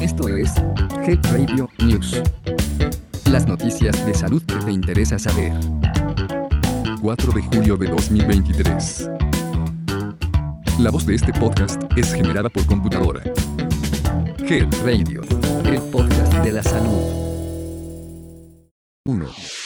Esto es Health Radio News. Las noticias de salud que te interesa saber. 4 de julio de 2023. La voz de este podcast es generada por computadora. Health Radio, el podcast de la salud. 1.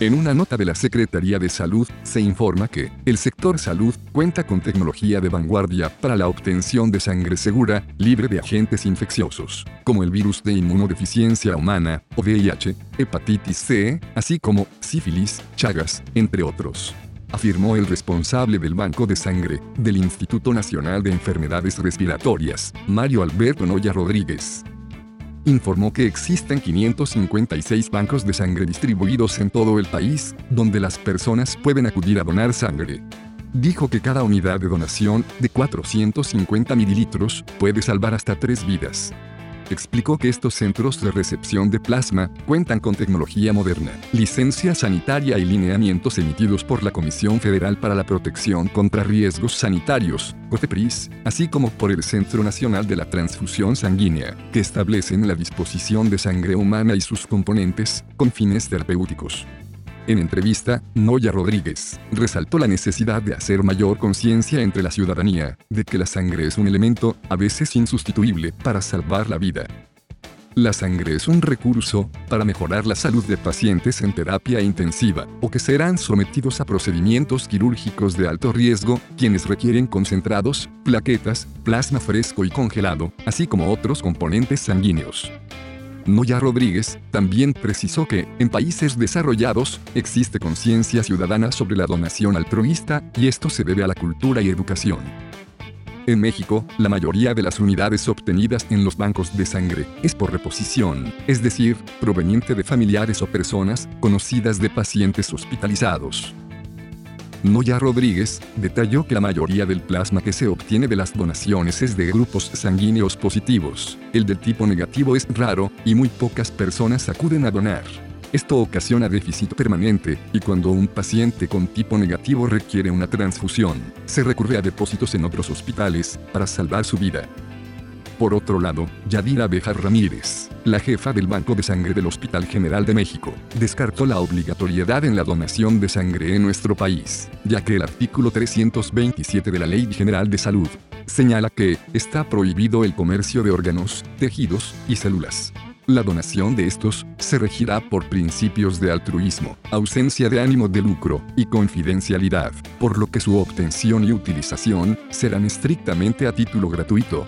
En una nota de la Secretaría de Salud, se informa que el sector salud cuenta con tecnología de vanguardia para la obtención de sangre segura, libre de agentes infecciosos, como el virus de inmunodeficiencia humana, o VIH, hepatitis C, así como sífilis, chagas, entre otros afirmó el responsable del Banco de Sangre del Instituto Nacional de Enfermedades Respiratorias, Mario Alberto Noya Rodríguez informó que existen 556 bancos de sangre distribuidos en todo el país, donde las personas pueden acudir a donar sangre. Dijo que cada unidad de donación, de 450 mililitros, puede salvar hasta tres vidas explicó que estos centros de recepción de plasma cuentan con tecnología moderna, licencia sanitaria y lineamientos emitidos por la Comisión Federal para la Protección contra Riesgos Sanitarios, COFEPRIS, así como por el Centro Nacional de la Transfusión Sanguínea, que establecen la disposición de sangre humana y sus componentes, con fines terapéuticos. En entrevista, Noya Rodríguez resaltó la necesidad de hacer mayor conciencia entre la ciudadanía de que la sangre es un elemento, a veces insustituible, para salvar la vida. La sangre es un recurso para mejorar la salud de pacientes en terapia intensiva o que serán sometidos a procedimientos quirúrgicos de alto riesgo, quienes requieren concentrados, plaquetas, plasma fresco y congelado, así como otros componentes sanguíneos. Noya Rodríguez también precisó que, en países desarrollados, existe conciencia ciudadana sobre la donación altruista, y esto se debe a la cultura y educación. En México, la mayoría de las unidades obtenidas en los bancos de sangre es por reposición, es decir, proveniente de familiares o personas conocidas de pacientes hospitalizados. Noya Rodríguez, detalló que la mayoría del plasma que se obtiene de las donaciones es de grupos sanguíneos positivos. El del tipo negativo es raro, y muy pocas personas acuden a donar. Esto ocasiona déficit permanente, y cuando un paciente con tipo negativo requiere una transfusión, se recurre a depósitos en otros hospitales, para salvar su vida. Por otro lado, Yadira Bejar Ramírez, la jefa del Banco de Sangre del Hospital General de México, descartó la obligatoriedad en la donación de sangre en nuestro país, ya que el artículo 327 de la Ley General de Salud señala que está prohibido el comercio de órganos, tejidos y células. La donación de estos se regirá por principios de altruismo, ausencia de ánimo de lucro y confidencialidad, por lo que su obtención y utilización serán estrictamente a título gratuito,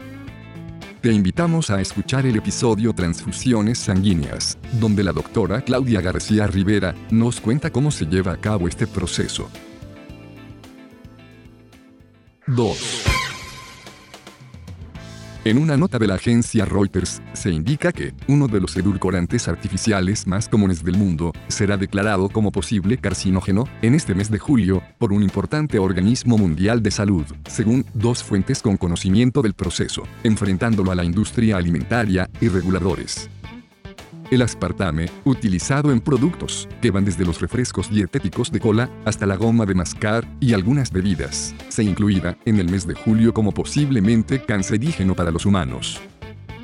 te invitamos a escuchar el episodio Transfusiones Sanguíneas, donde la doctora Claudia García Rivera nos cuenta cómo se lleva a cabo este proceso. 2. En una nota de la agencia Reuters, se indica que uno de los edulcorantes artificiales más comunes del mundo será declarado como posible carcinógeno en este mes de julio por un importante organismo mundial de salud, según dos fuentes con conocimiento del proceso, enfrentándolo a la industria alimentaria y reguladores. El aspartame, utilizado en productos que van desde los refrescos dietéticos de cola hasta la goma de mascar y algunas bebidas, se incluirá en el mes de julio como posiblemente cancerígeno para los humanos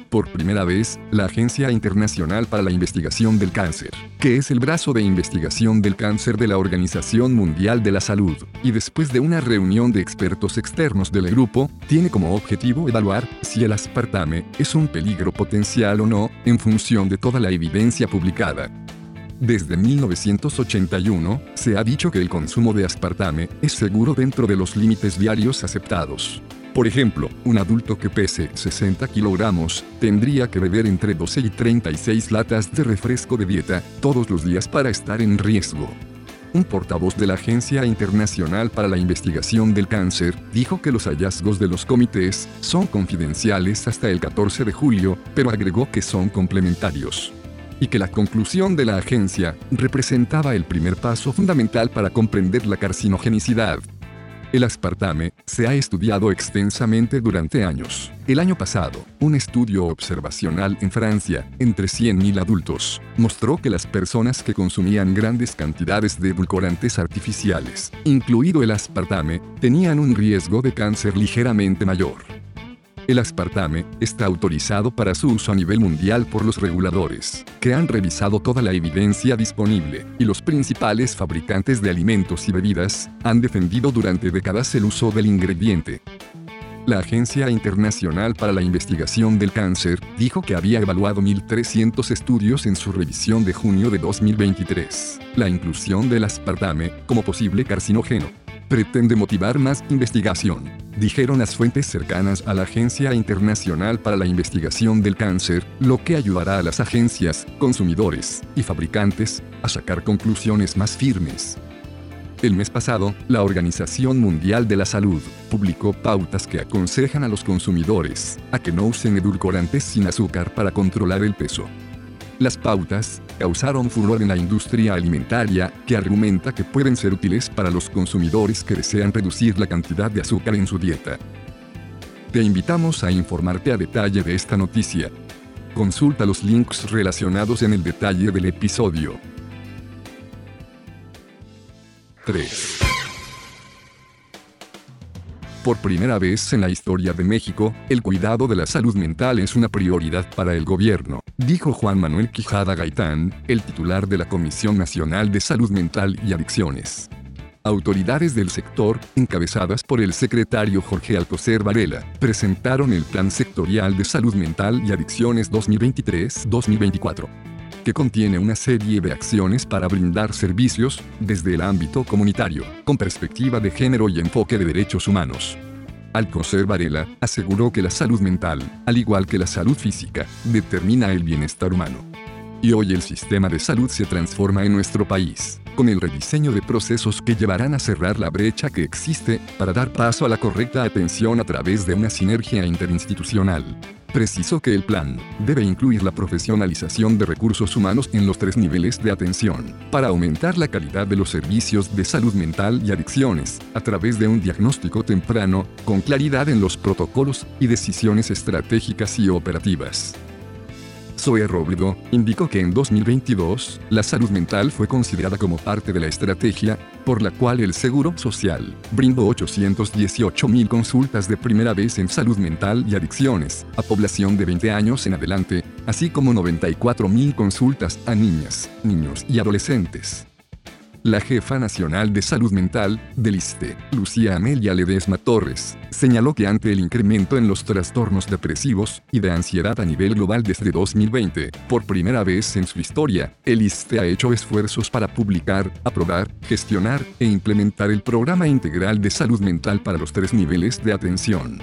por primera vez la Agencia Internacional para la Investigación del Cáncer, que es el brazo de investigación del cáncer de la Organización Mundial de la Salud, y después de una reunión de expertos externos del grupo, tiene como objetivo evaluar si el aspartame es un peligro potencial o no, en función de toda la evidencia publicada. Desde 1981, se ha dicho que el consumo de aspartame es seguro dentro de los límites diarios aceptados. Por ejemplo, un adulto que pese 60 kilogramos tendría que beber entre 12 y 36 latas de refresco de dieta todos los días para estar en riesgo. Un portavoz de la Agencia Internacional para la Investigación del Cáncer dijo que los hallazgos de los comités son confidenciales hasta el 14 de julio, pero agregó que son complementarios y que la conclusión de la agencia representaba el primer paso fundamental para comprender la carcinogenicidad El aspartame se ha estudiado extensamente durante años. El año pasado, un estudio observacional en Francia, entre 100.000 adultos, mostró que las personas que consumían grandes cantidades de edulcorantes artificiales, incluido el aspartame, tenían un riesgo de cáncer ligeramente mayor. El aspartame está autorizado para su uso a nivel mundial por los reguladores, que han revisado toda la evidencia disponible, y los principales fabricantes de alimentos y bebidas han defendido durante décadas el uso del ingrediente. La Agencia Internacional para la Investigación del Cáncer dijo que había evaluado 1.300 estudios en su revisión de junio de 2023. La inclusión del aspartame como posible carcinógeno pretende motivar más investigación, dijeron las fuentes cercanas a la Agencia Internacional para la Investigación del Cáncer, lo que ayudará a las agencias, consumidores y fabricantes a sacar conclusiones más firmes. El mes pasado, la Organización Mundial de la Salud publicó pautas que aconsejan a los consumidores a que no usen edulcorantes sin azúcar para controlar el peso. Las pautas causaron furor en la industria alimentaria, que argumenta que pueden ser útiles para los consumidores que desean reducir la cantidad de azúcar en su dieta. Te invitamos a informarte a detalle de esta noticia. Consulta los links relacionados en el detalle del episodio. 3. Por primera vez en la historia de México, el cuidado de la salud mental es una prioridad para el gobierno, dijo Juan Manuel Quijada Gaitán, el titular de la Comisión Nacional de Salud Mental y Adicciones. Autoridades del sector, encabezadas por el secretario Jorge Alcocer Varela, presentaron el Plan Sectorial de Salud Mental y Adicciones 2023-2024 que contiene una serie de acciones para brindar servicios, desde el ámbito comunitario, con perspectiva de género y enfoque de derechos humanos. Alcocer Varela aseguró que la salud mental, al igual que la salud física, determina el bienestar humano. Y hoy el sistema de salud se transforma en nuestro país, con el rediseño de procesos que llevarán a cerrar la brecha que existe para dar paso a la correcta atención a través de una sinergia interinstitucional. Precisó que el plan debe incluir la profesionalización de recursos humanos en los tres niveles de atención, para aumentar la calidad de los servicios de salud mental y adicciones, a través de un diagnóstico temprano, con claridad en los protocolos y decisiones estratégicas y operativas. Zoe Robledo indicó que en 2022, la salud mental fue considerada como parte de la estrategia, por la cual el Seguro Social brindó 818 mil consultas de primera vez en salud mental y adicciones a población de 20 años en adelante, así como 94 mil consultas a niñas, niños y adolescentes. La jefa nacional de salud mental, del ISTE, Lucía Amelia Ledesma Torres, señaló que ante el incremento en los trastornos depresivos y de ansiedad a nivel global desde 2020, por primera vez en su historia, el ISTE ha hecho esfuerzos para publicar, aprobar, gestionar e implementar el programa integral de salud mental para los tres niveles de atención.